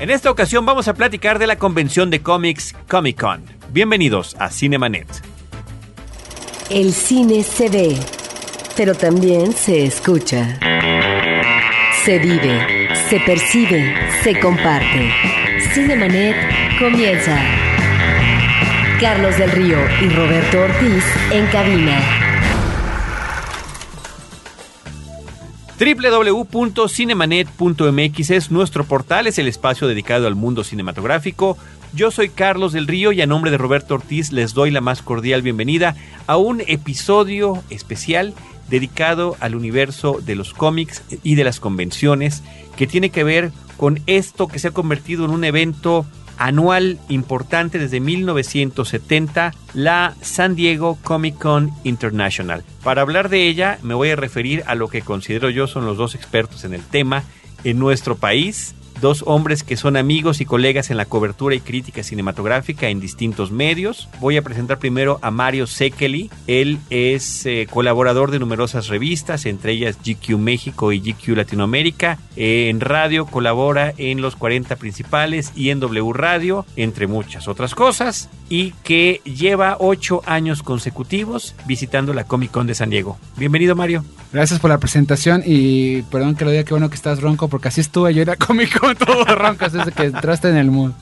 En esta ocasión vamos a platicar de la convención de cómics Comic Con. Bienvenidos a Cinemanet. El cine se ve, pero también se escucha. Se vive, se percibe, se comparte. Cinemanet comienza. Carlos del Río y Roberto Ortiz en cabina. www.cinemanet.mx es nuestro portal, es el espacio dedicado al mundo cinematográfico. Yo soy Carlos del Río y a nombre de Roberto Ortiz les doy la más cordial bienvenida a un episodio especial dedicado al universo de los cómics y de las convenciones que tiene que ver con esto que se ha convertido en un evento anual importante desde 1970, la San Diego Comic Con International. Para hablar de ella me voy a referir a lo que considero yo son los dos expertos en el tema en nuestro país, dos hombres que son amigos y colegas en la cobertura y crítica cinematográfica en distintos medios. Voy a presentar primero a Mario Sekeli. Él es eh, colaborador de numerosas revistas, entre ellas GQ México y GQ Latinoamérica. Eh, en radio colabora en los 40 principales y en W Radio, entre muchas otras cosas. Y que lleva ocho años consecutivos visitando la Comic Con de San Diego. Bienvenido, Mario. Gracias por la presentación y perdón que lo diga, qué bueno que estás ronco, porque así estuve yo en la Comic Con todo ronco desde que entraste en el mood.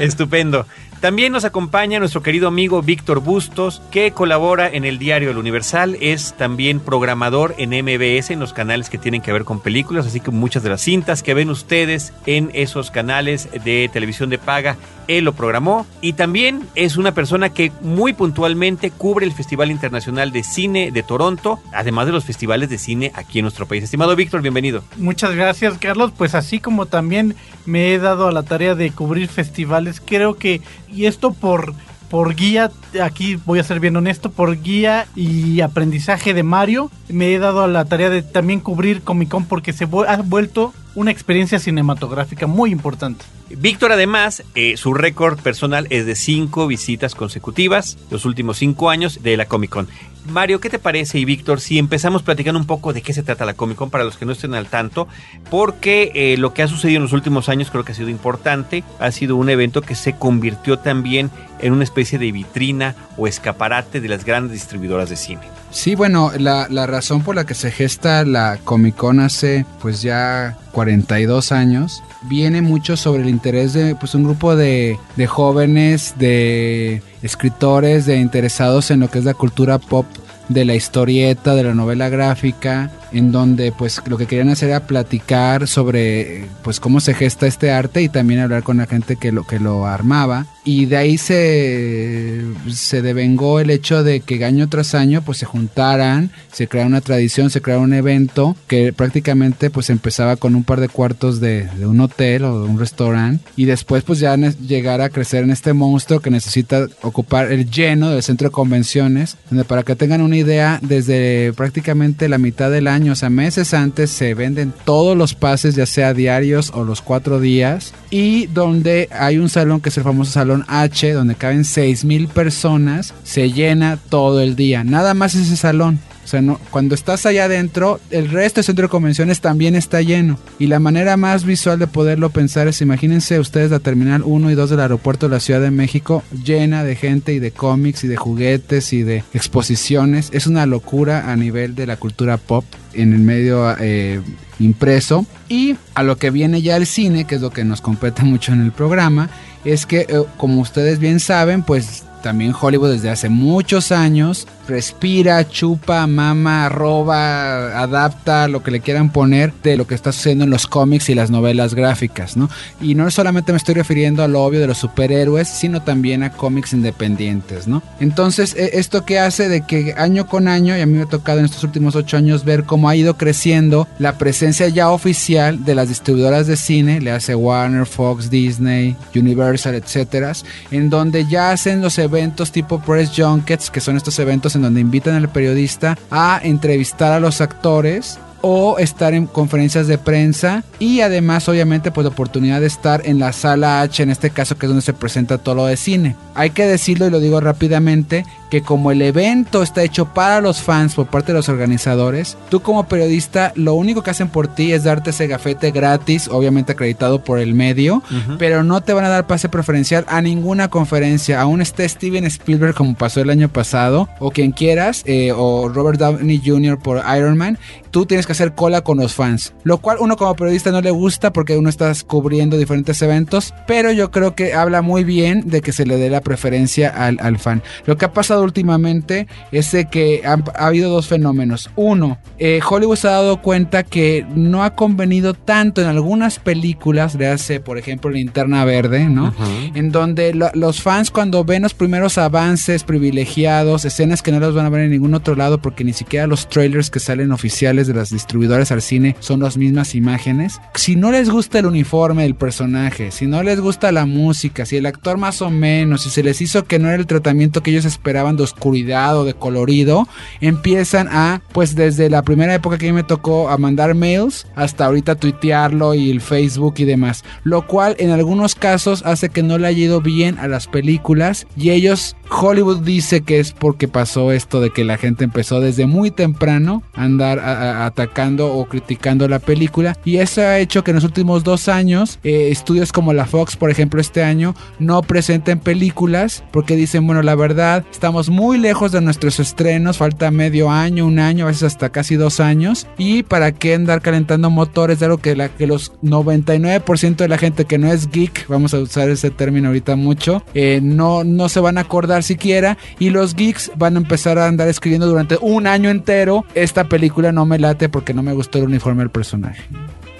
Estupendo. También nos acompaña nuestro querido amigo Víctor Bustos, que colabora en el diario El Universal, es también programador en MBS, en los canales que tienen que ver con películas, así que muchas de las cintas que ven ustedes en esos canales de televisión de paga, él lo programó. Y también es una persona que muy puntualmente cubre el Festival Internacional de Cine de Toronto, además de los festivales de cine aquí en nuestro país. Estimado Víctor, bienvenido. Muchas gracias, Carlos. Pues así como también me he dado a la tarea de cubrir festivales, creo que, y esto por, por guía, aquí voy a ser bien honesto, por guía y aprendizaje de Mario, me he dado a la tarea de también cubrir Comic Con porque se ha vuelto una experiencia cinematográfica muy importante. Víctor, además, eh, su récord personal es de cinco visitas consecutivas, los últimos cinco años de la Comic Con. Mario, ¿qué te parece? Y Víctor, si empezamos platicando un poco de qué se trata la Comic Con para los que no estén al tanto, porque eh, lo que ha sucedido en los últimos años creo que ha sido importante, ha sido un evento que se convirtió también en una especie de vitrina o escaparate de las grandes distribuidoras de cine. Sí, bueno, la, la razón por la que se gesta la Comic Con hace pues ya 42 años viene mucho sobre el interés de pues un grupo de, de jóvenes, de escritores, de interesados en lo que es la cultura pop de la historieta, de la novela gráfica, en donde pues lo que querían hacer era platicar sobre pues cómo se gesta este arte y también hablar con la gente que lo que lo armaba. Y de ahí se se devengó el hecho de que año tras año pues se juntaran, se creara una tradición, se creara un evento que prácticamente pues empezaba con un par de cuartos de, de un hotel o de un restaurante y después pues ya llegar a crecer en este monstruo que necesita ocupar el lleno del centro de convenciones, donde para que tengan una idea desde prácticamente la mitad del año, sea meses antes se venden todos los pases ya sea diarios o los cuatro días y donde hay un salón que es el famoso salón H, donde caben 6.000 personas, se llena todo el día. Nada más ese salón. O sea, no, cuando estás allá adentro, el resto del centro de convenciones también está lleno. Y la manera más visual de poderlo pensar es, imagínense ustedes la terminal 1 y 2 del aeropuerto de la Ciudad de México llena de gente y de cómics y de juguetes y de exposiciones. Es una locura a nivel de la cultura pop en el medio eh, impreso. Y a lo que viene ya el cine, que es lo que nos compete mucho en el programa, es que, eh, como ustedes bien saben, pues también Hollywood desde hace muchos años respira, chupa, mama, roba, adapta, lo que le quieran poner de lo que está sucediendo en los cómics y las novelas gráficas, ¿no? Y no solamente me estoy refiriendo a lo obvio de los superhéroes, sino también a cómics independientes, ¿no? Entonces, esto que hace de que año con año, y a mí me ha tocado en estos últimos ocho años ver cómo ha ido creciendo la presencia ya oficial de las distribuidoras de cine, le hace Warner, Fox, Disney, Universal, etcétera, en donde ya hacen los eventos tipo Press Junkets, que son estos eventos en donde invitan al periodista a entrevistar a los actores o estar en conferencias de prensa y además obviamente pues la oportunidad de estar en la sala H en este caso que es donde se presenta todo lo de cine. Hay que decirlo y lo digo rápidamente que como el evento está hecho para los fans por parte de los organizadores, tú como periodista lo único que hacen por ti es darte ese gafete gratis, obviamente acreditado por el medio, pero no te van a dar pase preferencial a ninguna conferencia, aún esté Steven Spielberg como pasó el año pasado, o quien quieras, eh, o Robert Downey Jr. por Iron Man, tú tienes que hacer cola con los fans, lo cual uno como periodista no le gusta porque uno está cubriendo diferentes eventos, pero yo creo que habla muy bien de que se le dé la preferencia al, al fan. Lo que ha pasado últimamente es que ha, habido dos fenómenos. Uno, eh, Hollywood se ha dado cuenta que no ha convenido tanto en algunas películas, le hace por ejemplo Linterna Verde, ¿no? En donde los fans cuando ven los primeros avances privilegiados, escenas que no los van a ver en ningún otro lado porque ni siquiera los trailers que salen oficiales de las distribuidoras al cine son las mismas imágenes. Si no les gusta el uniforme del personaje, si no les gusta la música, si el actor más o menos, si se les hizo que no era el tratamiento que ellos esperaban, de oscuridad o de colorido, empiezan a, pues desde la primera época que a mí me tocó a mandar mails hasta ahorita tuitearlo y el Facebook y demás. Lo cual en algunos casos hace que no le haya ido bien a las películas y ellos, Hollywood dice que es porque pasó esto de que la gente empezó desde muy temprano a andar atacando o criticando la película y eso ha hecho que en los últimos dos años eh, estudios como la Fox, por ejemplo, este año no presenten películas porque dicen, bueno, la verdad, estamos muy lejos de nuestros estrenos, falta medio año, un año, a veces hasta casi dos años. Y para qué andar calentando motores de algo que, la, que los 99% de la gente que no es geek, vamos a usar ese término ahorita mucho, eh, no, no se van a acordar siquiera. Y los geeks van a empezar a andar escribiendo durante un año entero. Esta película no me late porque no me gustó el uniforme del personaje.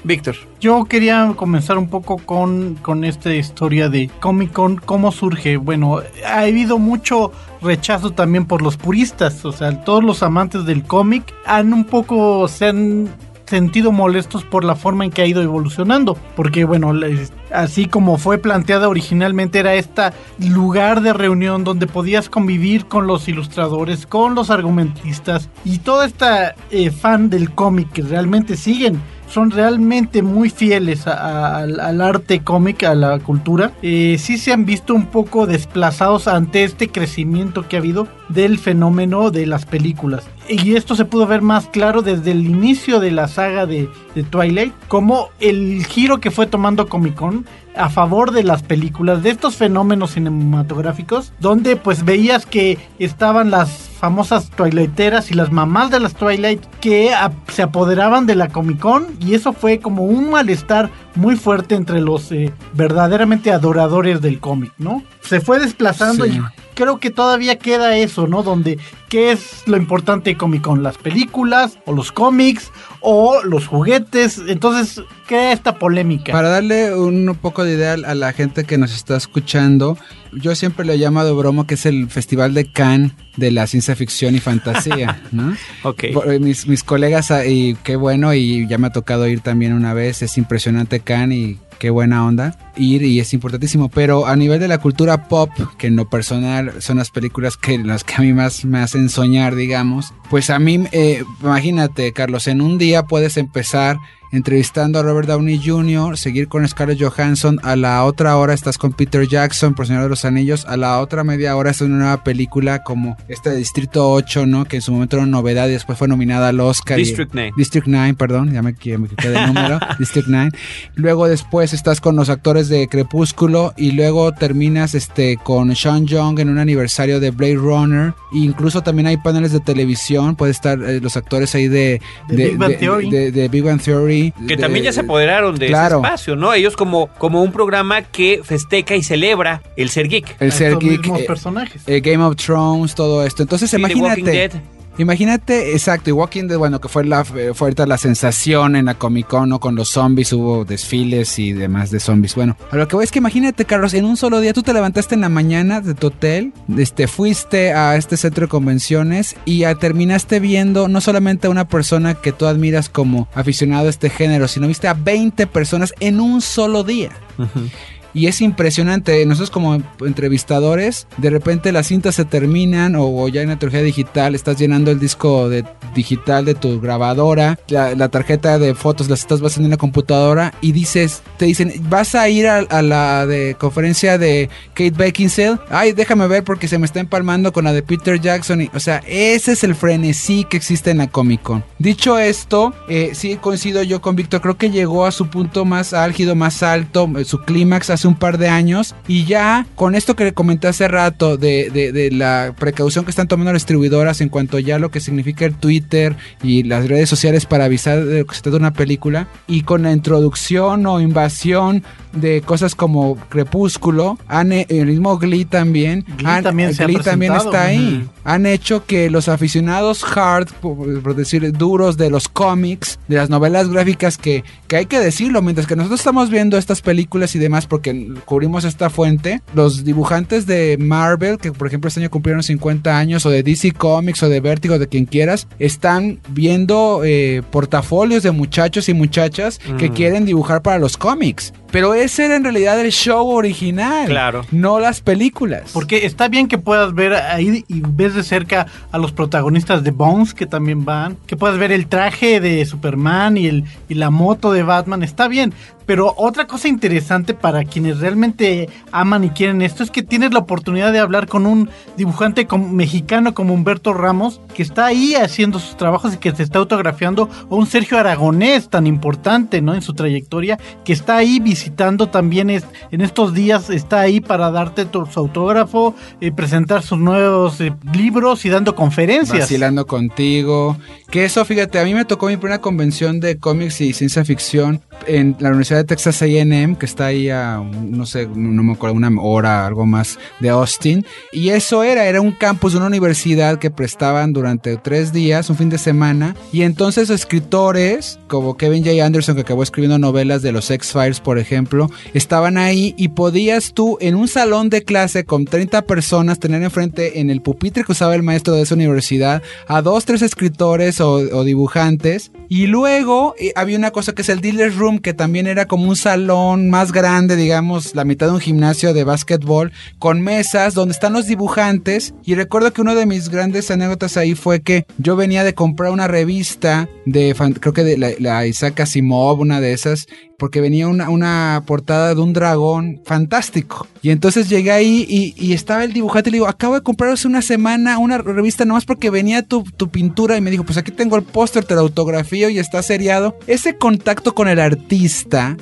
Víctor. Yo quería comenzar un poco con, con esta historia de Comic Con, cómo surge. Bueno, ha habido mucho rechazo también por los puristas, o sea, todos los amantes del cómic han un poco, se han sentido molestos por la forma en que ha ido evolucionando, porque bueno, así como fue planteada originalmente era este lugar de reunión donde podías convivir con los ilustradores, con los argumentistas y toda esta eh, fan del cómic que realmente siguen son realmente muy fieles al arte cómic, a la cultura, eh, sí se han visto un poco desplazados ante este crecimiento que ha habido del fenómeno de las películas. Y esto se pudo ver más claro desde el inicio de la saga de, Twilight, como el giro que fue tomando Comic Con a favor de las películas, de estos fenómenos cinematográficos, donde pues veías que estaban las famosas Twilighteras y las mamás de las Twilight que se apoderaban de la Comic Con y eso fue como un malestar muy fuerte entre los eh, verdaderamente adoradores del cómic, ¿no? Se fue desplazando y creo que todavía queda eso, ¿no? Donde, ¿qué es lo importante de Comic Con? ¿Las películas o los cómics o los juguetes? Entonces, ¿qué esta polémica? Para darle un poco de idea a la gente que nos está escuchando, yo siempre le he llamado broma que es el Festival de Cannes de la ciencia ficción y fantasía, ¿no? ok. Eh, mis, mis colegas, ah, y qué bueno, y ya me ha tocado ir también una vez, es impresionante Cannes y qué buena onda ir y es importantísimo. Pero a nivel de la cultura pop, que en lo personal son las películas que las que a mí más me hacen soñar, digamos, pues a mí, eh, imagínate, Carlos, en un día puedes empezar entrevistando a Robert Downey Jr., seguir con Scarlett Johansson, a la otra hora estás con Peter Jackson, por Señor de los Anillos, a la otra media hora es una nueva película como esta de Distrito 8, ¿no? Que en su momento era una novedad y después fue nominada al Oscar. District 9. District 9, perdón, ya me, me quedé el número. District 9. Luego después estás con los actores de Crepúsculo y luego terminas este con Sean Young en un aniversario de Blade Runner. E incluso también hay paneles de televisión, puede estar eh, los actores ahí de, de, Big Bang Theory. de Big Bang Theory que también ya se apoderaron de ese espacio, ¿no? Ellos como, como un programa que festeja y celebra el ser geek. El ser geek. Eh, personajes. Eh, Game of Thrones, todo esto. Entonces, imagínate. Imagínate, exacto, y Walking Dead, bueno, que fue la fue ahorita la sensación en la Comic Con, ¿no? Con los zombies, hubo desfiles y demás de zombies. Bueno, a lo que voy es que imagínate, Carlos, en un solo día tú te levantaste en la mañana de tu hotel, este, fuiste a este centro de convenciones y terminaste viendo no solamente a una persona que tú admiras como aficionado a este género, sino viste a 20 personas en un solo día. Y es impresionante. Nosotros como entrevistadores, de repente las cintas se terminan o, ya en la digital estás llenando el disco de, digital de tu grabadora, la, tarjeta de fotos las estás basando en la computadora y dices, te dicen, vas a ir a, la de conferencia de Kate Beckinsale, ay, déjame ver porque se me está empalmando con la de Peter Jackson. O sea, ese es el frenesí que existe en la Comic Con. Dicho esto, eh, sí coincido yo con Víctor, creo que llegó a su punto más álgido, más alto, eh, su clímax hace un par de años y ya con esto que le comenté hace rato de, de, la precaución que están tomando las distribuidoras en cuanto ya lo que significa el Twitter y las redes sociales para avisar de que se trata de una película y con la introducción o invasión de cosas como Crepúsculo, han, el mismo Glee también, Glee también, también está ahí. Han hecho que los aficionados hard, por, decir duros de los cómics, de las novelas gráficas, que, que hay que decirlo, mientras que nosotros estamos viendo estas películas y demás porque cubrimos esta fuente, los dibujantes de Marvel, que por ejemplo este año cumplieron 50 años, o de DC Comics o de Vertigo, de quien quieras, están viendo eh, portafolios de muchachos y muchachas que mm. quieren dibujar para los cómics. Pero ese era en realidad el show original. Claro. No las películas. Porque está bien que puedas ver ahí y ves de cerca a los protagonistas de Bones que también van. Que puedas ver el traje de Superman y, el, y la moto de Batman. Está bien. Pero otra cosa interesante para quienes realmente aman y quieren esto es que tienes la oportunidad de hablar con un dibujante mexicano como Humberto Ramos, que está ahí haciendo sus trabajos y que se está autografiando, o un Sergio Aragonés tan importante ¿no? en su trayectoria, que está ahí visitando también en estos días, está ahí para darte tu, su autógrafo, eh, presentar sus nuevos eh, libros y dando conferencias. Vacilando contigo. Que eso, fíjate, a mí me tocó mi primera convención de cómics y ciencia ficción en la Universidad de Texas AM, que está ahí a, no sé, no me acuerdo, una hora, algo más de Austin. Y eso era, era un campus de una universidad que prestaban durante tres días, un fin de semana. Y entonces escritores como Kevin J. Anderson, que acabó escribiendo novelas de los X-Files, por ejemplo, estaban ahí y podías tú en un salón de clase con 30 personas tener enfrente en el pupitre que usaba el maestro de esa universidad a dos, tres escritores o, o dibujantes. Y luego eh, había una cosa que es el Dealer's Room, que también era como un salón más grande, digamos, la mitad de un gimnasio de básquetbol, con mesas donde están los dibujantes. Y recuerdo que una de mis grandes anécdotas ahí fue que yo venía de comprar una revista de, creo que de la, la Isaac Asimov, una de esas, porque venía una, una, portada de un dragón fantástico. Y entonces llegué ahí y, estaba el dibujante y le digo, acabo de comprar hace una semana una revista nomás porque venía tu, tu pintura y me dijo, pues aquí tengo el póster, te lo autografío y está seriado. Ese contacto con el artista,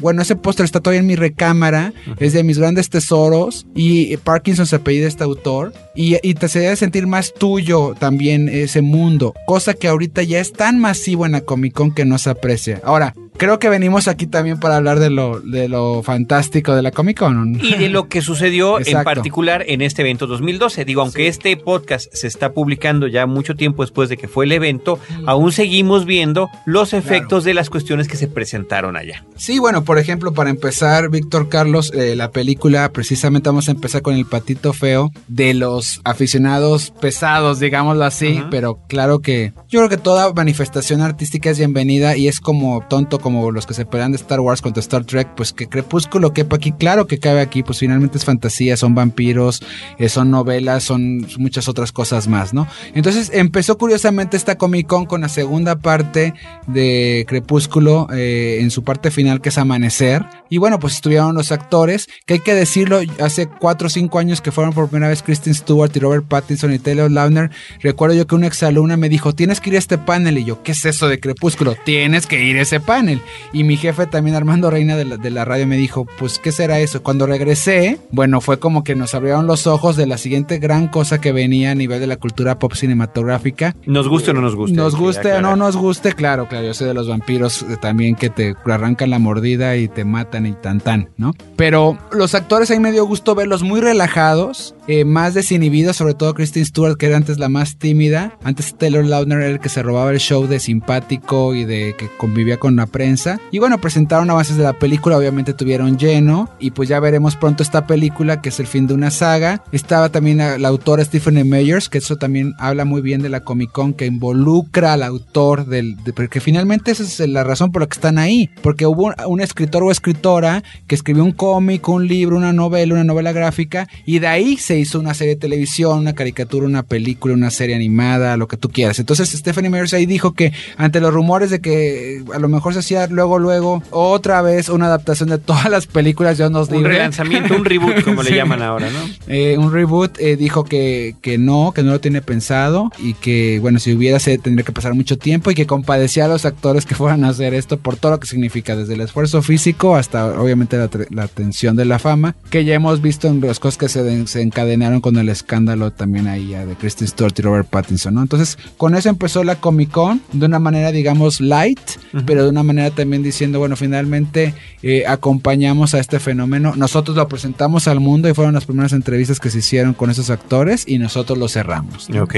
bueno, ese póster está todavía en mi recámara, es de mis grandes tesoros y Parkinson se apellida este autor y, y te hace sentir más tuyo también ese mundo, cosa que ahorita ya es tan masivo en la Comic Con que no se aprecia. Ahora, creo que venimos aquí también para hablar de lo, de lo fantástico de la Comic Con. Y de lo que sucedió en particular en este evento 2012. Digo, aunque este podcast se está publicando ya mucho tiempo después de que fue el evento, aún seguimos viendo los efectos de las cuestiones que se presentaron allá. Sí, bueno, por ejemplo, para empezar, Víctor Carlos, eh, la película, precisamente vamos a empezar con el patito feo de los aficionados pesados, digámoslo así, pero claro que yo creo que toda manifestación artística es bienvenida y es como tonto, como como los que se pelean de Star Wars contra Star Trek, pues que Crepúsculo quepa aquí, claro que cabe aquí, pues finalmente es fantasía, son vampiros, eh, son novelas, son muchas otras cosas más, ¿no? Entonces empezó curiosamente esta Comic Con con la segunda parte de Crepúsculo, eh, en su parte final que es Amanecer, y bueno, pues estuvieron los actores, que hay que decirlo, hace 4 o 5 años que fueron por primera vez Kristen Stewart y Robert Pattinson y Taylor Lautner, recuerdo yo que una exalumna me dijo, tienes que ir a este panel, y yo, ¿qué es eso de Crepúsculo? Tienes que ir a ese panel. Y mi jefe también, Armando Reina de la, radio, me dijo, pues, ¿qué será eso? Cuando regresé, bueno, fue como que nos abrieron los ojos de la siguiente gran cosa que venía a nivel de la cultura pop cinematográfica. Nos guste o no nos guste. Nos guste o no nos guste, claro, claro, yo soy de los vampiros eh, también que te arrancan la mordida y te matan y tan tan, ¿no? Pero los actores ahí me dio gusto verlos muy relajados, eh, más desinhibidos, sobre todo Kristen Stewart, que era antes la más tímida. Antes Taylor Lautner era el que se robaba el show de simpático y de que convivía con la prensa. Y bueno, presentaron avances de la película, obviamente tuvieron lleno. Y pues ya veremos pronto esta película, que es el fin de una saga. Estaba también la, la autora Stephanie Meyers, que eso también habla muy bien de la Comic Con, que involucra al autor del... De, porque finalmente esa es la razón por la que están ahí. Porque hubo un, un escritor o escritora que escribió un cómic, un libro, una novela, una novela gráfica, y de ahí se hizo una serie de televisión, una caricatura, una película, una serie animada, lo que tú quieras. Entonces Stephanie Meyers ahí dijo que ante los rumores de que a lo mejor se hacía luego, luego, otra vez una adaptación de todas las películas de Nos Un Libre. relanzamiento, un reboot, como le llaman ahora, ¿no? Eh, un reboot eh, dijo que, que no, que no lo tiene pensado y que, bueno, si hubiera se tendría que pasar mucho tiempo y que compadecía a los actores que fueran a hacer esto por todo lo que significa, desde el esfuerzo físico hasta obviamente la, la atención de la fama, que ya hemos visto en las cosas que se, se encadenaron con el escándalo también ahí ya de Kristen Stewart y Robert Pattinson, ¿no? Entonces, con eso empezó la Comic Con de una manera, digamos, light, pero de una manera también diciendo, bueno, finalmente eh, acompañamos a este fenómeno. Nosotros lo presentamos al mundo y fueron las primeras entrevistas que se hicieron con esos actores y nosotros lo cerramos. ¿no? Ok.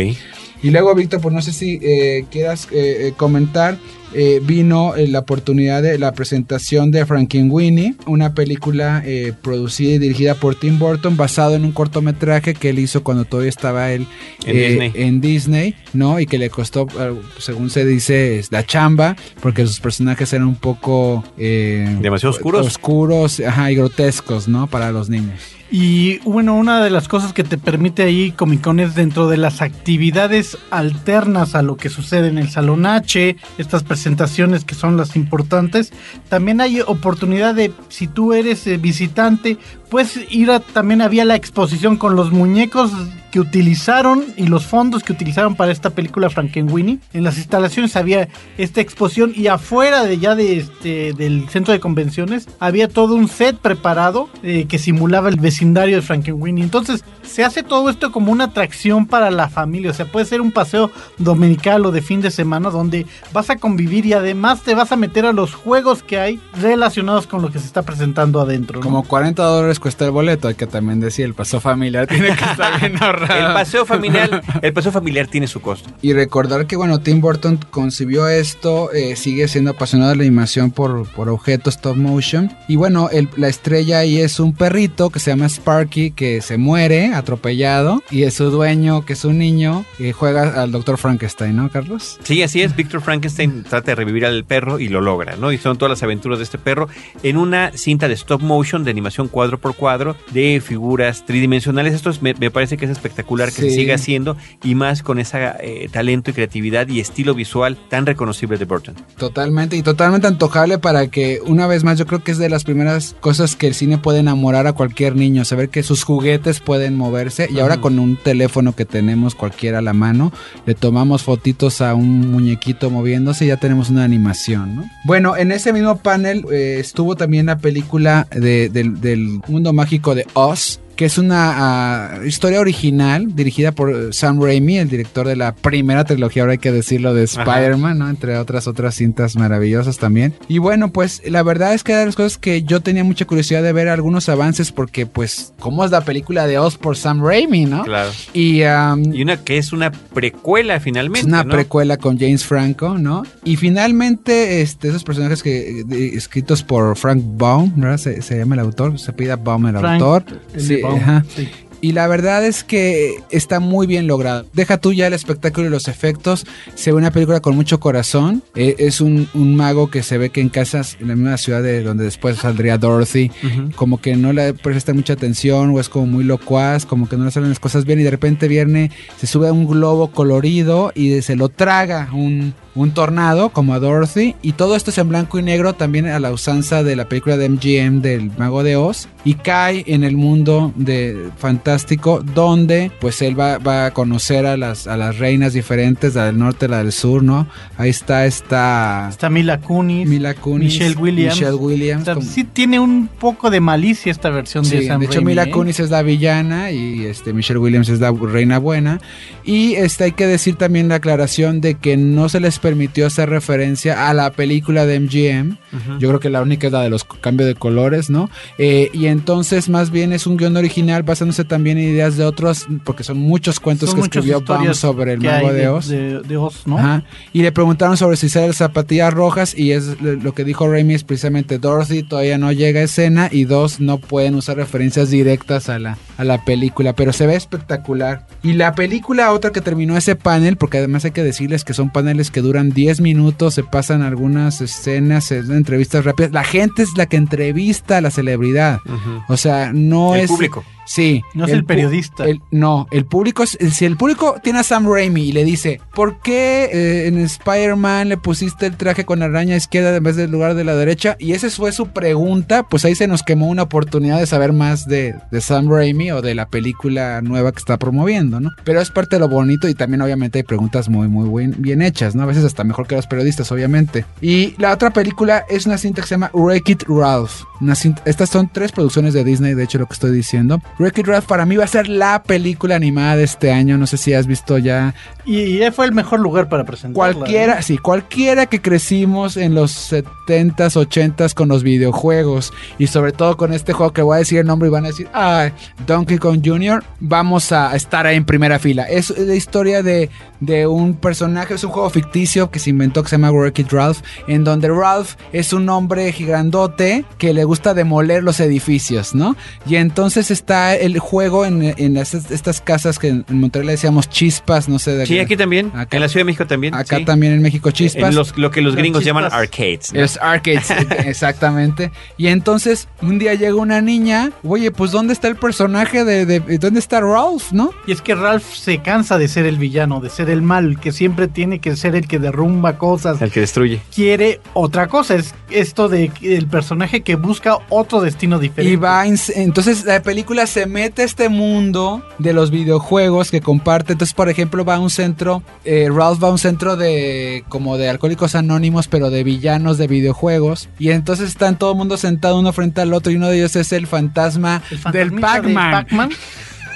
Y luego, Víctor, pues no sé si eh, quieras eh, comentar, eh, vino eh, la oportunidad de la presentación de Frankenweenie, una película eh, producida y dirigida por Tim Burton, basado en un cortometraje que él hizo cuando todavía estaba él En eh, Disney. en Disney, ¿no? Y que le costó, eh, según se dice, la chamba, porque sus personajes eran un poco... Demasiado oscuros. Oscuros, ajá, y grotescos, ¿no? Para los niños. Y bueno, una de las cosas que te permite ahí Comic Con es dentro de las actividades alternas a lo que sucede en el Salón H, estas presentaciones que son las importantes, también hay oportunidad de, si tú eres eh, visitante, puedes ir a, también había la exposición con los muñecos que utilizaron y los fondos que utilizaron para esta película Frankenweenie. En las instalaciones había esta exposición y afuera de ya de este del centro de convenciones había todo un set preparado eh, que simulaba el vecindario de Frankenweenie. Entonces se hace todo esto como una atracción para la familia. O sea, puede ser un paseo dominical o de fin de semana donde vas a convivir y además te vas a meter a los juegos que hay relacionados con lo que se está presentando adentro. ¿no? Como 40 dólares cuesta el boleto, hay que también decir, el paso familiar tiene que estar bien ahorrado. El paseo familiar, el paseo familiar tiene su costo. Y recordar que, bueno, Tim Burton concibió esto, eh, sigue siendo apasionado de la animación por, por objetos stop motion. Y bueno, el- la estrella ahí es un perrito que se llama Sparky, que se muere atropellado. Y es su dueño, que es un niño, que juega al Dr. Frankenstein, ¿no, Carlos? Sí, así es. Víctor Frankenstein trata de revivir al perro y lo logra, ¿no? Y son todas las aventuras de este perro en una cinta de stop motion, de animación cuadro por cuadro, de figuras tridimensionales. Esto es- me, me parece que es espectacular que se siga haciendo y más con ese talento y creatividad y estilo visual tan reconocible de Burton. Totalmente, y totalmente antojable para que, una vez más, yo creo que es de las primeras cosas que el cine puede enamorar a cualquier niño, saber que sus juguetes pueden moverse y ahora con un teléfono que tenemos cualquiera a la mano, le tomamos fotitos a un muñequito moviéndose y ya tenemos una animación, ¿no? Bueno, en ese mismo panel eh, estuvo también la película de- del, del mundo mágico de Oz, que es una ah, historia original dirigida por eh, Sam Raimi, el director de la primera trilogía, ahora hay que decirlo, de. Spider-Man, ¿no? Entre otras otras cintas maravillosas también. Y bueno, pues la verdad es que era de las cosas que yo tenía mucha curiosidad de ver algunos avances porque pues cómo es la película de Oz por Sam Raimi, ¿no? Claro. Y, um, Y una que es una precuela finalmente. es una ¿no? precuela con James Franco, ¿no? Y finalmente, este, esos personajes que de- escritos por Frank Baum, ¿verdad? Se, se llama el autor, se pide Baum el Frank, autor. el Sí, Baum, ajá. sí. Y la verdad es que está muy bien logrado. Deja tú ya el espectáculo y los efectos. Se ve una película con mucho corazón. Eh, es un, un mago que se ve que en casas, en la misma ciudad de donde después saldría Dorothy, como que no le presta mucha atención o es como muy locuaz, como que no le salen las cosas bien y de repente viene, se sube a un globo colorido y se lo traga un, un tornado como a Dorothy y todo esto es en blanco y negro también a la usanza de la película de MGM del Mago de Oz y cae en el mundo de fantástico donde pues él va, va a conocer a las, a las reinas diferentes, la del norte, la del sur, ¿no? Ahí está esta Está Mila Kunis. Mila Kunis, Michelle Williams. Michelle Williams O sea, como- sí tiene un poco de malicia esta versión Sí, de Sam de hecho Raimi, Mila ¿eh? Kunis es la villana y este Michelle Williams es la reina buena y este hay que decir también la aclaración de que no se les permitió hacer referencia a la película de MGM. Yo creo que la única es la de los cambios de colores, ¿no? Eh, y entonces más bien es un guion original basándose también en ideas de otros, porque son muchos cuentos Son que escribió Baum sobre el mago de Oz. De, de Oz, ¿no? Ajá. Y le preguntaron sobre si sale las zapatillas rojas y es lo lo que dijo Raimi es precisamente Dorothy todavía no llega a escena y dos no pueden usar referencias directas a la, a la película, pero se ve espectacular. Y la película, otra que terminó ese panel, porque además hay que decirles que son paneles que duran 10 minutos, se pasan algunas escenas, entrevistas rápidas. La gente es la que entrevista a la celebridad. O sea, no El es... público. Sí. No es el periodista. el- no, el público, es- si el público tiene a Sam Raimi y le dice, ¿por qué eh, en Spider-Man le pusiste el traje con araña izquierda en vez del lugar de la derecha? Y esa fue su pregunta, pues ahí se nos quemó una oportunidad de saber más de, de Sam Raimi o de la película nueva que está promoviendo, ¿no? Pero es parte de lo bonito y también obviamente hay preguntas muy, muy buen- bien hechas, ¿no? A veces hasta mejor que los periodistas, obviamente. Y la otra película es una cinta que se llama Wreck-It Ralph. Una cinta- estas son tres producciones de Disney, de hecho lo que estoy diciendo. Wreck-It Ralph para mí va a ser la película animada de este año. No sé si has visto ya Y, y fue el mejor lugar para presentarla. cualquiera, ¿eh? sí, cualquiera que crecimos en los 70s, 80s con los videojuegos y sobre todo con este juego que voy a decir el nombre y van a decir, ah, Donkey Kong Jr., vamos a estar ahí en primera fila. Es la historia de, de un personaje, es un juego ficticio que se inventó que se llama Wreck-It Ralph, en donde Ralph es un hombre gigrandote que le gusta demoler los edificios, ¿no? Y entonces está el juego en, en las- estas casas que en Monterrey le decíamos chispas, no sé de Sí, qué- aquí también. Acá- en la Ciudad de México también. Acá sí. también en México chispas. En los- lo que los gringos llaman arcades. ¿no? Los arcades, exactamente. Y entonces un día llega una niña, oye, pues ¿dónde está el personaje de, de- dónde está Ralph, no? Y es que Ralph se cansa de ser el villano, de ser el mal, que siempre tiene que ser el que derrumba cosas. El que destruye. Quiere otra cosa, es esto de que el personaje que busca otro destino diferente. Y va, entonces la película se mete este mundo de los videojuegos que comparte. Entonces, por ejemplo, va a un centro, eh, Ralph va a un centro de como de alcohólicos anónimos, pero de villanos de videojuegos. Y entonces están todo el mundo sentado uno frente al otro y uno de ellos es el fantasma, El del. Pac-Man.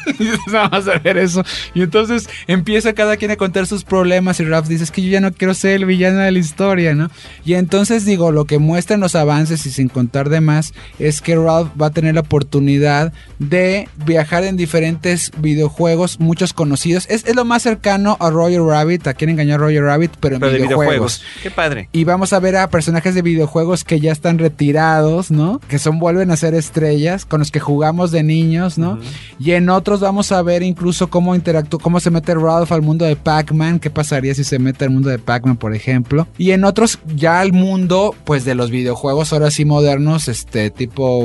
Y vamos a ver eso. Y entonces empieza cada quien a contar sus problemas y Ralph dice, es que yo ya no quiero ser el villano de la historia, ¿no? Y entonces digo, lo que muestran los avances y sin contar de más, es que Ralph va a tener la oportunidad de viajar en diferentes videojuegos, muchos conocidos. Es, es lo más cercano a Roger Rabbit, a quien engañó a Roger Rabbit, pero en Pero videojuegos. videojuegos. Qué padre. Y vamos a ver a personajes de videojuegos que ya están retirados, ¿no? Que son vuelven a ser estrellas, con los que jugamos de niños, ¿no? Y en otros vamos a ver incluso cómo interactúa, cómo se mete Ralph al mundo de Pac-Man, qué pasaría si se mete al mundo de Pac-Man, por ejemplo. Y en otros ya al mundo, pues de los videojuegos ahora sí modernos, este tipo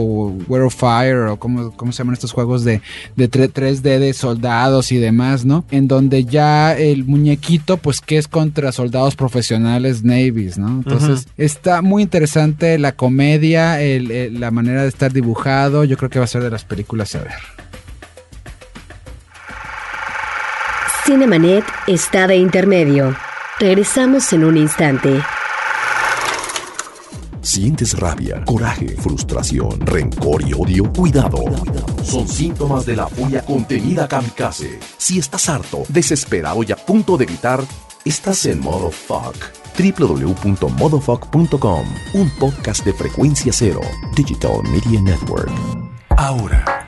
World of Fire o cómo, cómo se llaman estos juegos de, de 3D de soldados y demás, ¿no? En donde ya el muñequito, pues que es contra soldados profesionales navies, ¿no? Entonces está muy interesante la comedia, el- el- la manera de estar dibujado, yo creo que va a ser de las películas a ver. Cinemanet está de intermedio. Regresamos en un instante. ¿Sientes rabia, coraje, frustración, rencor y odio? Cuidado. Son síntomas de la furia contenida kamikaze. Si estás harto, desesperado y a punto de gritar, estás en modo fuck. www.modofuck.com Un podcast de frecuencia cero. Digital Media Network. Ahora,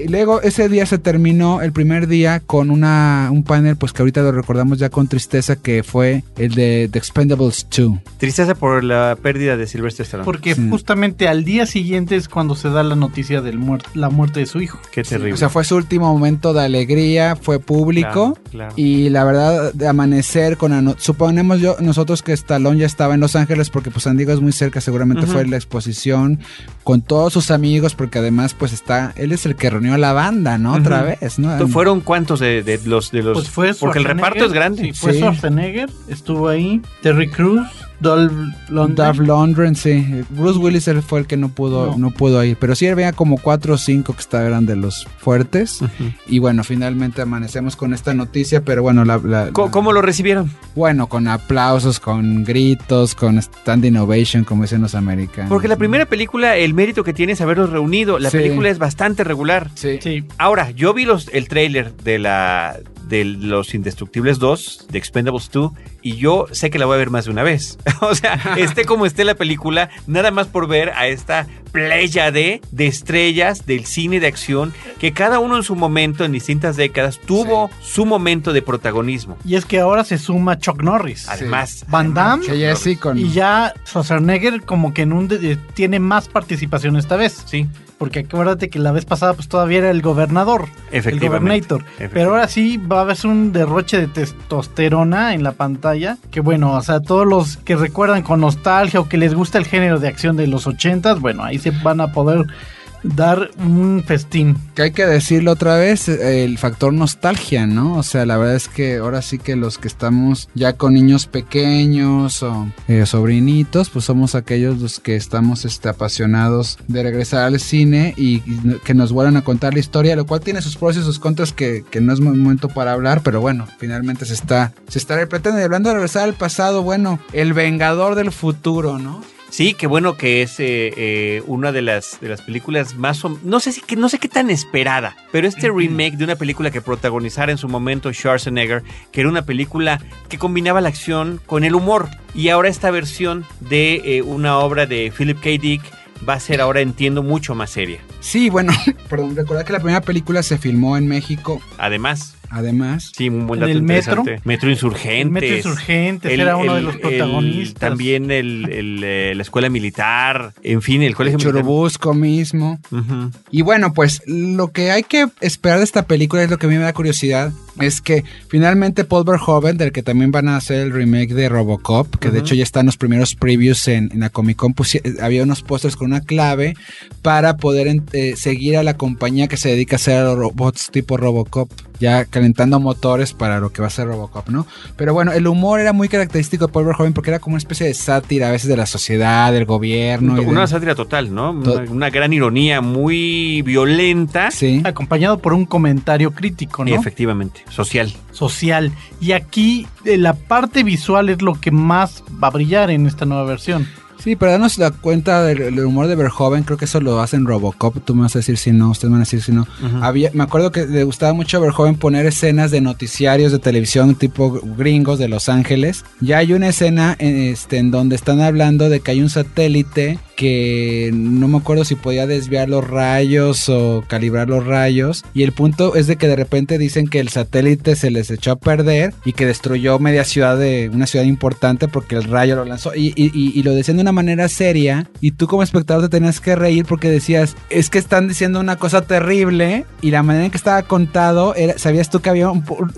Y luego ese día se terminó el primer día con una, un panel, pues que ahorita lo recordamos ya con tristeza, que fue el de The Expendables 2. Tristeza por la pérdida de Sylvester Stallone. Porque Sí. justamente al día siguiente es cuando se da la noticia de la muerte de su hijo. Qué terrible. O sea, fue su último momento de alegría, fue público. Claro, claro. Y la verdad, de amanecer con... Suponemos yo, nosotros que Stallone ya estaba en Los Ángeles, porque pues San Diego es muy cerca, seguramente Ujú. fue la exposición con todos sus amigos, porque además pues está... Él es el que reunió a la banda, ¿no? Otra vez, ¿no? ¿Fueron cuántos de, de los de los Pues fue porque el reparto es grande. Sí, fue Sí. Schwarzenegger, estuvo ahí, Terry Cruz, Dolph Lundgren. Sí. Bruce Willis él fue el que no pudo, No. no. pudo ir. Pero sí había como cuatro o cinco que estaban de los fuertes. Y bueno, finalmente amanecemos con esta noticia. Pero bueno, la, la- ¿Cómo, la- cómo lo recibieron? bueno, con aplausos, con gritos, con standing ovation, como dicen los americanos. Porque la primera película, el mérito que tiene es haberlos reunido. La Sí. película es bastante regular. Sí. Sí. Ahora, yo vi los, el tráiler de la de los Indestructibles 2, de Expendables 2, y yo sé que la voy a ver más de una vez. o sea, esté como esté la película, nada más por ver a esta playa de, de estrellas del cine de acción, que cada uno en su momento, en distintas décadas, tuvo su momento de protagonismo. Y es que ahora se suma Chuck Norris. Además, Van Damme. Sí, ya con... Y ya Schwarzenegger como que en un de- tiene más participación esta vez. sí, Porque acuérdate que la vez pasada pues todavía era el gobernador. El efectivamente. gobernator. Pero ahora sí va a haber un derroche de testosterona en la pantalla. Que bueno, o sea, todos los que recuerdan con nostalgia o que les gusta el género de acción de los ochentas, bueno, ahí se van a poder dar un festín. Que hay que decirlo otra vez, el factor nostalgia, ¿no? O sea, la verdad es que ahora sí que los que estamos ya con niños pequeños o eh, sobrinitos, pues somos aquellos los que estamos este, apasionados de regresar al cine y, que nos vuelvan a contar la historia, lo cual tiene sus pros y sus contras que, que no es mo- momento para hablar, pero bueno, finalmente se está, se está repitiendo. Y hablando de regresar al pasado, bueno, el vengador del futuro, ¿no? Sí, qué bueno que es eh, eh, una de las, de las películas más... No sé, si, que, no sé qué tan esperada, pero este remake de una película que protagonizara en su momento Schwarzenegger, que era una película que combinaba la acción con el humor. Y ahora esta versión de eh, una obra de Philip K. Dick va a ser ahora, entiendo, mucho más seria. Sí, bueno, perdón, recordar que la primera película se filmó en México, Además, además. sí, un buen ¿En dato el metro? interesante. Metro Insurgentes. El Metro Insurgentes El- era uno de los protagonistas. también eh, la escuela militar, en fin, el colegio militar. Churubusco mismo. Ujú. Y bueno, pues lo que hay que esperar de esta película es lo que a mí me da curiosidad. Es que finalmente Paul Verhoeven, del que también van a hacer el remake de Robocop, que de hecho ya están los primeros previews en, en la Comic Con, pusi- eh, había unos pósters con una clave para poder eh, seguir a la compañía que se dedica a hacer robots tipo Robocop, ya calentando motores para lo que va a ser Robocop, ¿no? Pero bueno, el humor era muy característico de Paul Verhoeven porque era como una especie de sátira a veces de la sociedad, del gobierno. y de- Una sátira total, ¿no? To- Una, una gran ironía muy violenta. Sí. Acompañado por un comentario crítico, ¿no? Efectivamente, social. Social. Y aquí eh, la parte visual es lo que más va a brillar en esta nueva versión. Sí, para darnos la cuenta del, del humor de Verhoeven, creo que eso lo hacen Robocop. Tú me vas a decir si no, ustedes me van a decir si no. Había, me acuerdo que le gustaba mucho a Verhoeven poner escenas de noticiarios de televisión tipo gringos de Los Ángeles. Ya hay una escena este, en donde están hablando de que hay un satélite que no me acuerdo si podía desviar los rayos o calibrar los rayos. Y el punto es de que de repente dicen que el satélite se les echó a perder y que destruyó media ciudad de una ciudad importante porque el rayo lo lanzó. Y, lo decían de una manera seria. Y tú como espectador te tenías que reír porque decías, es que están diciendo una cosa terrible. Y la manera en que estaba contado, era, sabías tú que había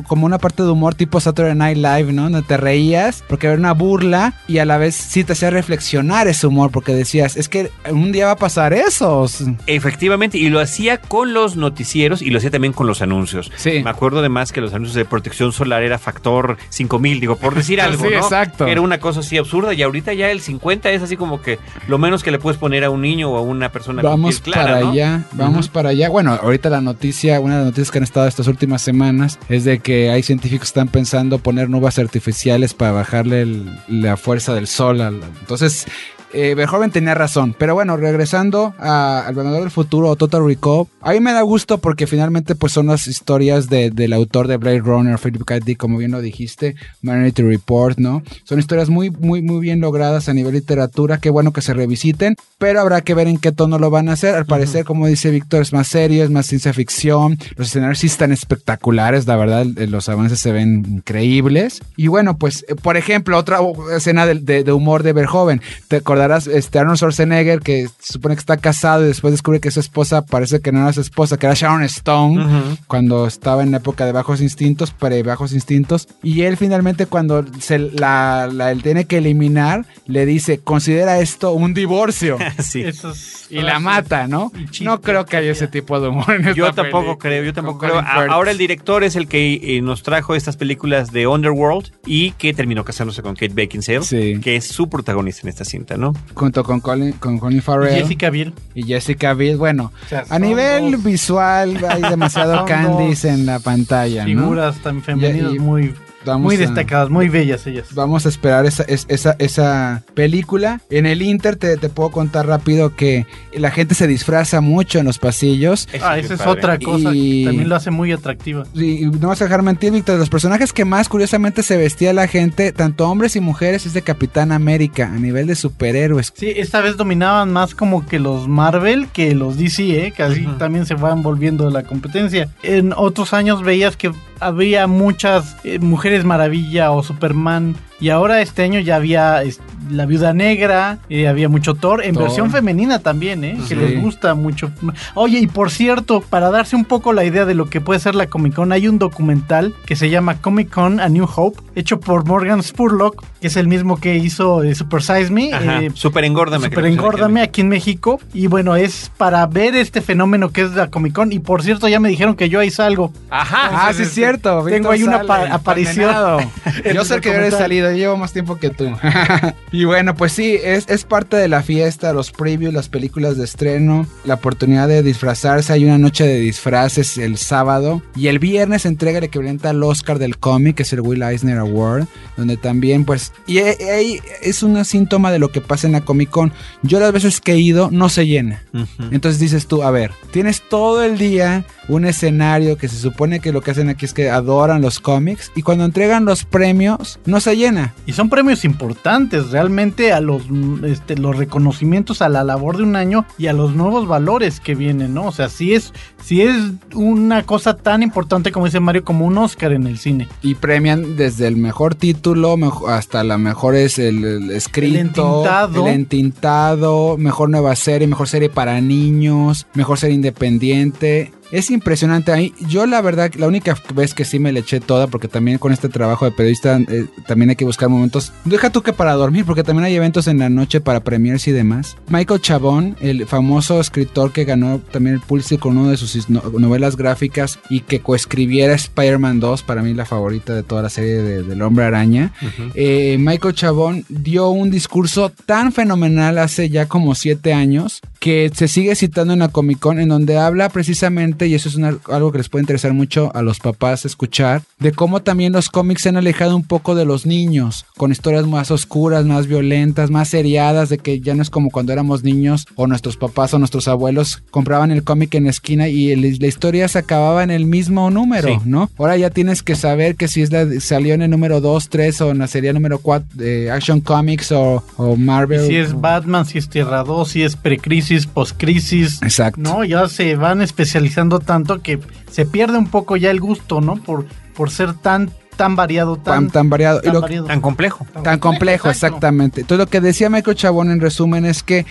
como una parte de humor tipo Saturday Night Live, ¿no? Donde te reías porque era una burla y a la vez sí te hacía reflexionar ese humor porque decías, es que un día va a pasar eso. Efectivamente, y lo hacía con los noticieros y lo hacía también con los anuncios. Sí. Me acuerdo además que los anuncios de protección solar era factor 5000, digo, por decir algo, Sí, ¿no? exacto. Era una cosa así absurda y ahorita ya el 50 es así como que lo menos que le puedes poner a un niño o a una persona Vamos clara, para ¿no? allá, vamos para allá. Bueno, ahorita la noticia, una de las noticias que han estado estas últimas semanas es de que hay científicos que están pensando poner nubes artificiales para bajarle el- la fuerza del sol. entonces, eh, Verhoeven tenía razón. Pero bueno, regresando a- al Vengador del Futuro o Total Recall, a mí me da gusto porque finalmente pues son las historias de- del autor de Blade Runner, Philip K. Dick, como bien lo dijiste, Minority Report, ¿no? Son historias muy, muy, muy bien logradas a nivel literatura. Qué bueno que se revisiten, pero habrá que ver en qué tono lo van a hacer. Al parecer, como dice Víctor, es más serio, es más ciencia ficción. Los escenarios sí están espectaculares, la verdad, eh, los avances se ven increíbles. Y bueno, pues, eh, por ejemplo, otra escena de, de- de humor de Verhoeven. Te acordarás, este Arnold Schwarzenegger que se supone que está casado y después descubre que su esposa parece que no era su esposa, que era Sharon Stone Ujú. cuando estaba en la época de bajos instintos, pre bajos instintos. Y él finalmente cuando se la, la- él tiene que eliminar, le dice, considera esto un divorcio. Sí. Esos Y la mata, ¿no? No creo que haya ese tipo de humor en esta Yo tampoco película. creo, yo tampoco creo. Firth. ahora el director es el que eh, nos trajo estas películas de Underworld y que terminó casándose con Kate Beckinsale, Sí. que es su protagonista en esta cinta, ¿no? Junto con Colin, con Colin Farrell. Y Jessica Biel. y Jessica Biel. Bueno, O sea, a nivel dos visual hay demasiado dos en la pantalla, ¿no? Figuras tan femeninas Y- y muy, Vamos muy a- destacadas, muy bellas ellas. Vamos a esperar esa, es- esa, esa película. En el Inter te, te puedo contar rápido que la gente se disfraza mucho en los pasillos. Ah, esa es padre. otra cosa Y- que también lo hace muy atractiva. Y no vas a dejar mentir, Víctor. Los personajes que más curiosamente se vestía la gente, tanto hombres y mujeres, es de Capitán América, a nivel de superhéroes. Sí, esta vez dominaban más como que los Marvel que los DC, ¿eh? Casi Ujú. también se van volviendo de la competencia. En otros años veías que había muchas eh, Mujeres Maravilla o Superman. Y ahora este año ya había La Viuda Negra, eh, había mucho Thor, en Thor. versión femenina también, ¿eh? Que les gusta mucho. Oye, y por cierto, para darse un poco la idea de lo que puede ser la Comic Con, hay un documental que se llama Comic Con A New Hope, hecho por Morgan Spurlock, que es el mismo que hizo eh, Super Size Me. Ajá, eh, super engórdame. Super engórdame aquí en México. Y bueno, es para ver este fenómeno que es la Comic Con. Y por cierto, ya me dijeron que yo ahí salgo. Ajá. Ah, sí, es cierto. Tengo Víctor ahí una sale, aparición. Yo sé que documental. salido, yo llevo más tiempo que tú. y bueno, pues sí, es, es parte de la fiesta, los previews, las películas de estreno, la oportunidad de disfrazarse. Hay una noche de disfraces el sábado. Y el viernes se entrega el equivalente al Oscar del cómic, que es el Will Eisner Award, donde también, pues, y eh, ahí es un síntoma de lo que pasa en la Comic Con. Yo las veces que he ido, no se llena. Ujú. Entonces dices tú, a ver, tienes todo el día un escenario que se supone que lo que hacen aquí es que adoran los cómics y cuando entregan los premios no se llena. Y son premios importantes realmente a los, este, los reconocimientos a la labor de un año y a los nuevos valores que vienen, ¿no? O sea, sí es, sí es una cosa tan importante como dice Mario, como un Oscar en el cine. Y premian desde el mejor título hasta la mejor es el, el escrito, El entintado. el entintado, mejor nueva serie, mejor serie para niños, mejor serie independiente. Es impresionante ahí. Yo la verdad, la única vez que sí me le eché toda, porque también con este trabajo de periodista eh, también hay que buscar momentos. Deja tú que para dormir, porque también hay eventos en la noche para premiers y demás. Michael Chabón, el famoso escritor que ganó también el Pulitzer con una de sus no- novelas gráficas y que coescribiera Spider-Man 2, para mí la favorita de toda la serie de- del Hombre Araña. Eh, Michael Chabón dio un discurso tan fenomenal hace ya como siete años que se sigue citando en la Comic Con en donde habla precisamente, y eso es una- algo que les puede interesar mucho a los papás escuchar, de cómo también los cómics se han alejado un poco de los niños, con historias más oscuras, más violentas, más seriadas, de que ya no es como cuando éramos niños o nuestros papás o nuestros abuelos compraban el cómic en la esquina y el- la historia se acababa en el mismo número, Sí. ¿no? Ahora ya tienes que saber que si es la, salió en el número 2, 3 o en la serie número 4 de Action Comics o, o Y Marvel. si es Batman, si es Tierra 2, si es precrisis, postcrisis. Exacto. No, ya se van especializando tanto que se pierde un poco ya el gusto, ¿no? Por, por ser tan, tan variado, tan, Tan, tan variado. Y tan lo- variado. Tan complejo. Tan complejo, exacto. exactamente. Entonces lo que decía Michael Chabón en resumen es que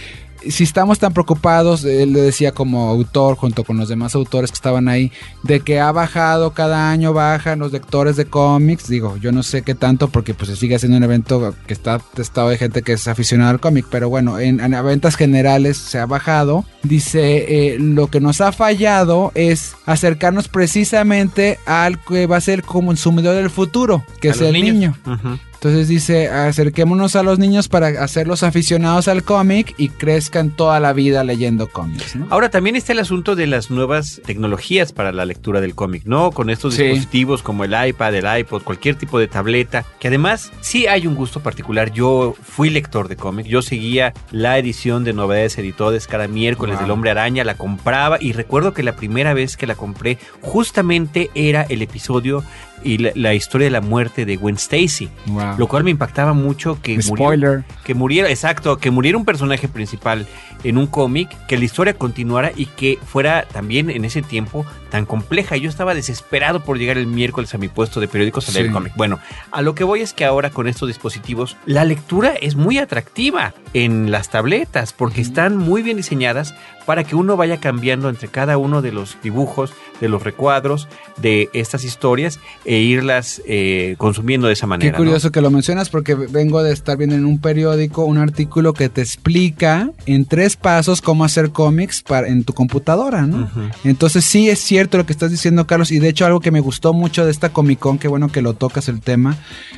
si estamos tan preocupados, él lo decía como autor junto con los demás autores que estaban ahí, de que ha bajado cada año, bajan los lectores de cómics, digo, yo no sé qué tanto porque pues se sigue haciendo un evento que está testado de gente que es aficionada al cómic, pero bueno, en, en ventas generales se ha bajado. Dice, eh, lo que nos ha fallado es acercarnos precisamente al que va a ser el consumidor del futuro, que A es el niños. niño. Ujú. Entonces dice, acerquémonos a los niños para hacerlos aficionados al cómic y crezcan toda la vida leyendo cómics. ¿no? Ahora también está el asunto de las nuevas tecnologías para la lectura del cómic, ¿no? Con estos Sí. dispositivos como el iPad, el iPod, cualquier tipo de tableta, que además sí hay un gusto particular. Yo fui lector de cómic, yo seguía la edición de Novedades Editores cada miércoles Wow. del Hombre Araña, la compraba y recuerdo que la primera vez que la compré justamente era el episodio y la, la historia de la muerte de Gwen Stacy. Wow. Lo cual me impactaba mucho que muriera, Spoiler. que muriera, exacto, que muriera un personaje principal en un cómic, que la historia continuara y que fuera también en ese tiempo tan compleja. Yo estaba desesperado por llegar el miércoles a mi puesto de periódicos a leer Sí. el cómic. Bueno, a lo que voy es que ahora con estos dispositivos la lectura es muy atractiva en las tabletas porque están muy bien diseñadas para que uno vaya cambiando entre cada uno de los dibujos, de los recuadros, de estas historias e irlas eh, consumiendo de esa manera. Qué curioso que lo mencionas porque vengo de estar viendo en un periódico un artículo que te explica en tres pasos cómo hacer cómics para, en tu computadora, ¿no? Entonces sí es cierto lo que estás diciendo, Carlos, y de hecho algo que me gustó mucho de esta Comic Con, qué bueno que lo tocas el tema.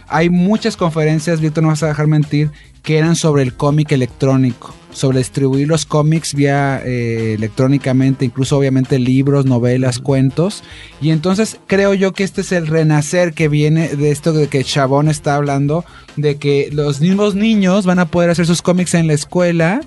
Hay muchas conferencias, Víctor, no vas a dejar mentir, que eran sobre el cómic electrónico, sobre distribuir los cómics vía eh, electrónicamente, incluso obviamente libros, novelas, cuentos. Y entonces creo yo que este es el renacer que viene de esto de que Chabón está hablando, de que los mismos niños van a poder hacer sus cómics en la escuela.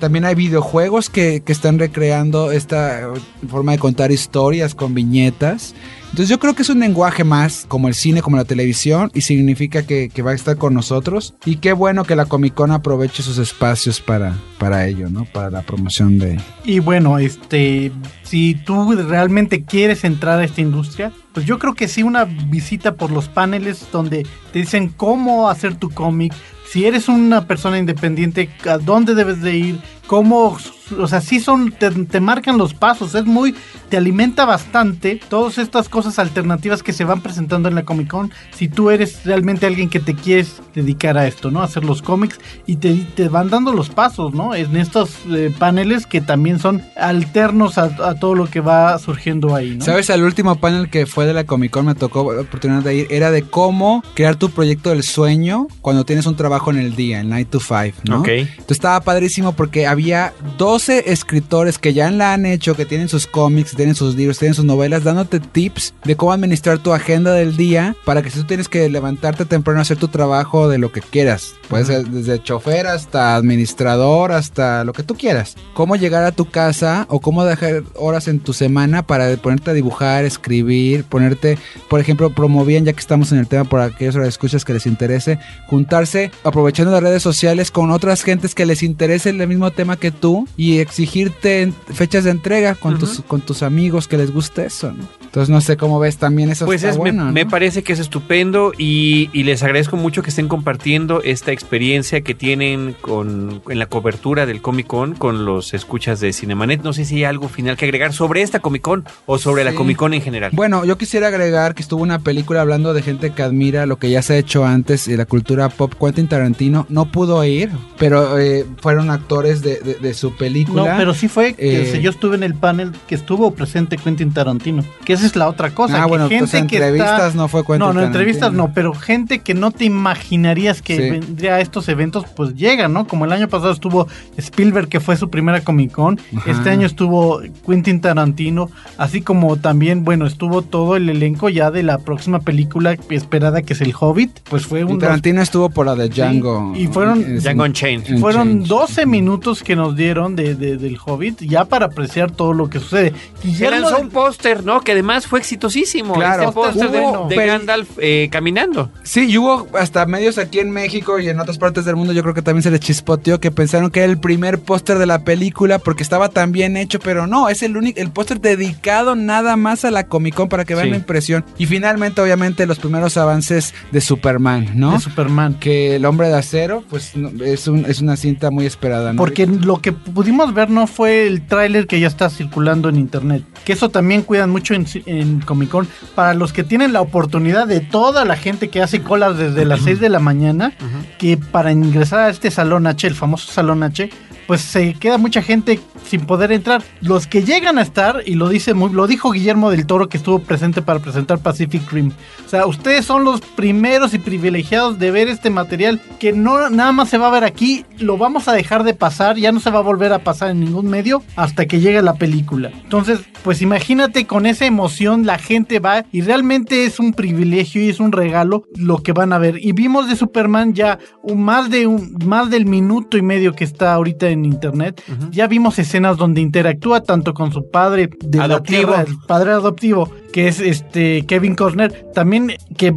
También hay videojuegos que, que están recreando esta forma de contar historias con viñetas. Entonces yo creo que es un lenguaje más como el cine, como la televisión, y significa que, va a estar con nosotros. Y qué bueno que la Comic Con aproveche sus espacios para, para ello, ¿no? Para la promoción de... Y bueno, este, si tú realmente quieres entrar a esta industria, pues yo creo que sí una visita por los paneles donde te dicen cómo hacer tu cómic, si eres una persona independiente, a dónde debes de ir, cómo, o sea, sí son, te, marcan los pasos, es muy, te alimenta bastante todas estas cosas alternativas que se van presentando en la Comic Con, si tú eres realmente alguien que te quieres dedicar a esto, ¿no? Hacer los cómics y te, te van dando los pasos, ¿no? En estos eh, paneles que también son alternos a, a todo lo que va surgiendo ahí, ¿no? ¿Sabes? El último panel que fue de la Comic Con me tocó la oportunidad de ir, era de cómo crear tu proyecto del sueño cuando tienes un trabajo en el día, el 9 to 5, ¿no? Ok. Entonces estaba padrísimo porque había 12 escritores que ya la han hecho, que tienen sus cómics, tienen sus libros, tienen sus novelas, dándote tips de cómo administrar tu agenda del día para que si tú tienes que levantarte temprano a hacer tu trabajo de lo que quieras. Puede ser desde chofer hasta administrador, hasta lo que tú quieras. Cómo llegar a tu casa o cómo dejar horas en tu semana para ponerte a dibujar, escribir, ponerte, por ejemplo, promovían, ya que estamos en el tema por aquellos escuchas que les interese, juntarse aprovechando las redes sociales con otras gentes que les interese el mismo tema que tú y exigirte fechas de entrega con, tus, con tus amigos que les guste eso, ¿no? Entonces no sé cómo ves también eso. Pues está es, me- bueno, ¿no? me, parece que es estupendo y, y les agradezco mucho que estén compartiendo esta experiencia que tienen con, en la cobertura del Comic Con con los escuchas de Cinemanet. No sé si hay algo final que agregar sobre esta Comic Con o sobre la. Comic Con en general. Bueno, yo quisiera agregar que estuvo una película hablando de gente que admira lo que ya se ha hecho antes y la cultura pop. Quentin Tarantino no pudo ir, pero eh, fueron actores de, de- de su No, película. pero sí fue que Eh, yo estuve en el panel que estuvo presente Quentin Tarantino. Que esa es la otra cosa. ah, que bueno, gente entonces que entrevistas está- no fue Quentin No, no, Tarantino. entrevistas no, pero gente que no te imaginarías que Sí. vendría a estos eventos, pues llega, ¿no? Como el año pasado estuvo Spielberg, que fue su primera Comic Con. Ajá. Este año estuvo Quentin Tarantino, así como también, bueno, estuvo todo el elenco ya de la próxima película esperada, que es El Hobbit. Pues fue Y un... Tarantino estuvo por la de Django. y fueron- Django Unchained. Fueron Change. 12 minutos que nos dieron de, de- del Hobbit ya para apreciar todo lo que sucede. Se Guillermo lanzó del- un póster, ¿no? Que además fue exitosísimo. Claro. Este póster de, Gandalf eh, caminando. Sí, y hubo hasta medios aquí en México y en otras partes del mundo, yo creo que también se les chispoteó que pensaron que era el primer póster de la película porque estaba tan bien hecho, pero no, es el único, el póster dedicado nada más a la Comic Con para que vean Sí. la impresión. Y finalmente, obviamente, los primeros avances de Superman, ¿no? de Superman. que el hombre de acero, pues no, es, un- es una cinta muy esperada, ¿no? Porque lo que pudimos ver no fue el tráiler que ya está circulando en internet. Que eso también cuidan mucho en, en Comic Con. Para los que tienen la oportunidad de toda la gente que hace colas desde las 6 de la mañana, que para ingresar a este salón H, el famoso salón H, pues se queda mucha gente sin poder entrar. Los que llegan a estar, y lo dice muy, lo dijo Guillermo del Toro que estuvo presente para presentar Pacific Rim. O sea, ustedes son los primeros y privilegiados de ver este material que no nada más se va a ver aquí, lo vamos a dejar de pasar, ya no se va a volver a pasar en ningún medio hasta que llegue la película. Entonces, pues imagínate con esa emoción la gente va y realmente es un privilegio y es un regalo lo que van a ver. Y vimos de Superman ya un, más de un más del minuto y medio que está ahorita en internet. Ya vimos escenas donde interactúa tanto con su padre de la Adoptivo. tierra, el padre adoptivo, que es este Kevin Costner, también que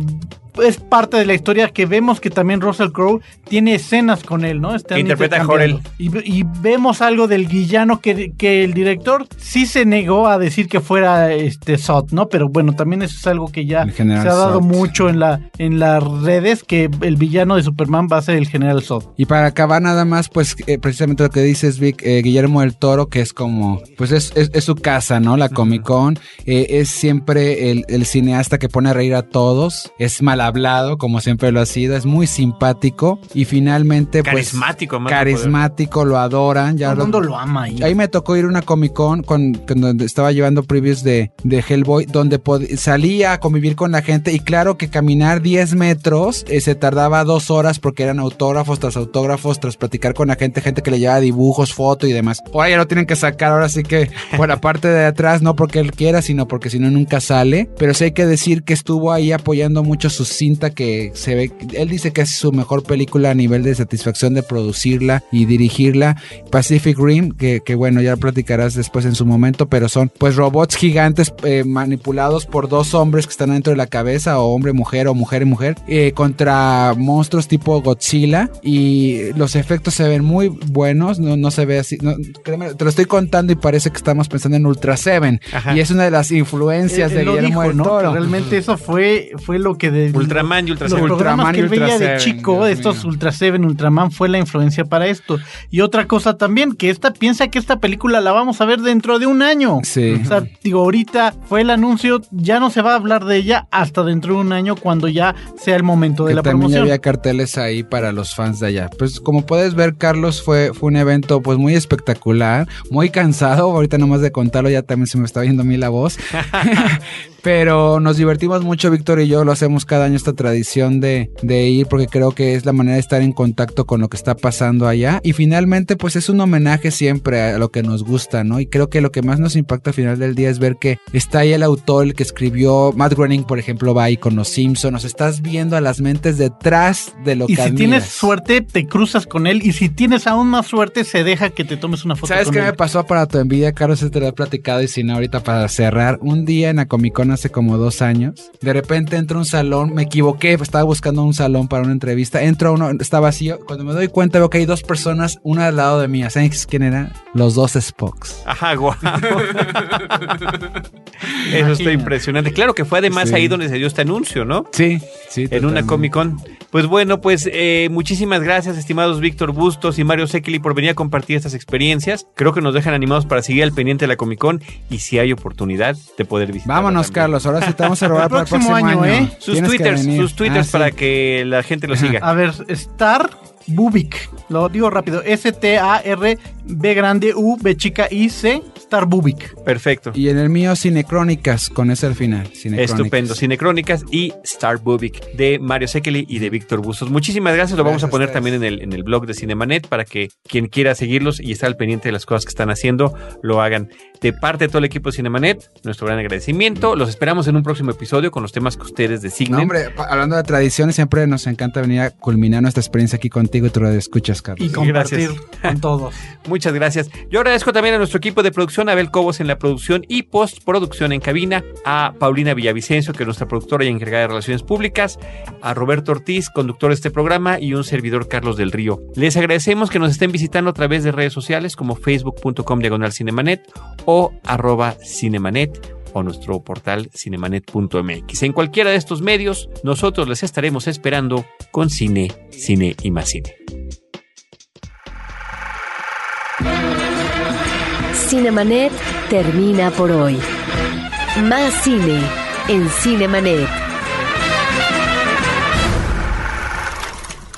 es parte de la historia que vemos que también Russell Crowe tiene escenas con él, ¿no? Están Que interpreta a intercambiando. Y, y vemos algo del villano que, que el director sí se negó a decir que fuera este Zod, ¿no? Pero bueno, también eso es algo que ya se ha dado Zod. mucho en la en las redes que el villano de Superman va a ser el general Zod. Y para acabar nada más, pues eh, precisamente lo que dices, Vic, eh, Guillermo del Toro, que es como, pues es, es- es su casa, ¿no? La Comic Con. Eh, es siempre el, el cineasta que pone a reír a todos. Es mal hablado, como siempre lo ha sido. Es muy simpático. Y finalmente, pues... Carismático, Carismático, lo adoran. Ya Todo el lo- mundo lo ama ahí. Ahí me tocó ir a una Comic Con con, con donde estaba llevando previews de, de Hellboy, donde salía a convivir con la gente y claro que caminar 10 metros eh, se tardaba dos horas porque eran autógrafos tras autógrafos, tras platicar con la gente, gente que le llevaba dibujos, foto y demás. Ahora ya lo tienen que sacar, ahora sí que por la parte de atrás, no porque él quiera, sino porque si no nunca sale. Pero sí hay que decir que estuvo ahí apoyando mucho su cinta que se ve, él dice que es su mejor película a nivel de satisfacción de producirla y dirigirla. Pacific Rim, que, que bueno, ya platicarás después en su momento, pero son pues robots gigantes eh, manipulados por dos hombres que están dentro de la cabeza, o hombre, mujer, o mujer y mujer, eh, contra monstruos tipo Godzilla. Y los efectos se ven muy buenos, no, no se ve así. no, créeme, te lo estoy contando y parece que estamos pensando en Ultra Seven. Ajá. Y es una de las influencias Él- de él Guillermo dijo, del ¿no? Toro. Realmente eso fue, fue lo que de Ultraman y Ultra los Seven. programas Ultraman que Ultra veía de Seven, chico, Dios estos mío. Ultra Seven, Ultraman fue la influencia para esto. Y otra cosa también, que esta piensa que esta película la vamos a ver dentro de un año. Sí. O sea, digo, ahorita fue el anuncio, ya no se va a hablar de ella hasta dentro de un año cuando ya sea el momento de que la también promoción. había carteles ahí para los fans de allá. Pues como puedes ver, Carlos, fue, fue un evento pues muy espectacular, muy cansado. Ahorita nomás de contarlo ya también se me está viendo a mí la voz. Pero nos divertimos mucho, Víctor y yo, lo hacemos cada año esta tradición de, de ir porque creo que es la manera de estar en contacto con lo que está pasando allá. Y finalmente pues es un homenaje siempre a lo que nos gusta, ¿no? Y creo que lo que más nos impacta al final del día es ver que está ahí el autor, el que escribió Matt Groening, por ejemplo, va ahí con los Simpsons. Nos estás viendo a las mentes detrás de lo Y que si tienes suerte, te cruzas con él. Y si tienes aún más suerte, se deja que te tomes una foto ¿Sabes con qué él. me pasó para tu envidia, Carlos? Te lo he platicado y si no, ahorita para cerrar. Un día en la Comic Con hace como dos años, de repente entro a un salón, me equivoqué, estaba buscando un salón para una entrevista. Entro a uno, está vacío. Cuando me doy cuenta, veo que hay dos personas, una al lado de mí. ¿Saben quién eran? Los dos Spocks. Ajá, guau. Eso está impresionante. Claro que fue además Sí. ahí donde se dio este anuncio, ¿no? Sí, sí. En una. Comic Con. Pues bueno, pues eh, muchísimas gracias, estimados Víctor Bustos y Mario Sekeli, por venir a compartir estas experiencias. Creo que nos dejan animados para seguir al pendiente de la Comic Con y si hay oportunidad de poder visitar. Vámonos, Carlos. Ahora sí te vamos a robar El para el próximo año, año. ¿eh? Sus Tienes twitters, sus twitters Ah, para sí. que la gente lo siga. A ver, Star Bubik. Lo digo rápido. S-T-A-R B grande U B chica I C Star Bubik. Perfecto. Y en el mío, Cinecrónicas, con ese al final. Cinecrónicas. Estupendo. Cinecrónicas y Star Bubic de Mario Sekeli y de Víctor Bustos. Muchísimas gracias. Lo vamos a poner también en el, en el blog de Cinemanet para que quien quiera seguirlos y estar al pendiente de las cosas que están haciendo, lo hagan. De parte de todo el equipo de Cinemanet, nuestro gran agradecimiento. Los esperamos en un próximo episodio con los temas que ustedes designen. No, hombre, hablando de tradiciones, siempre nos encanta venir a culminar nuestra experiencia aquí contigo y tú lo escuchas, Carlos. Y compartir Gracias. con todos. Muchas gracias. Yo agradezco también a nuestro equipo de producción, a Abel Cobos en la producción y postproducción en cabina, a Paulina Villavicencio, que es nuestra productora y encargada de relaciones públicas, a Roberto Ortiz, conductor de este programa, y un servidor Carlos del Río. Les agradecemos que nos estén visitando a través de redes sociales como facebook.com diagonal cinemanet o arroba cinemanet o nuestro portal cinemanet.mx. En cualquiera de estos medios, nosotros les estaremos esperando con cine, cine y más cine. Cinemanet termina por hoy. Más cine en Cinemanet.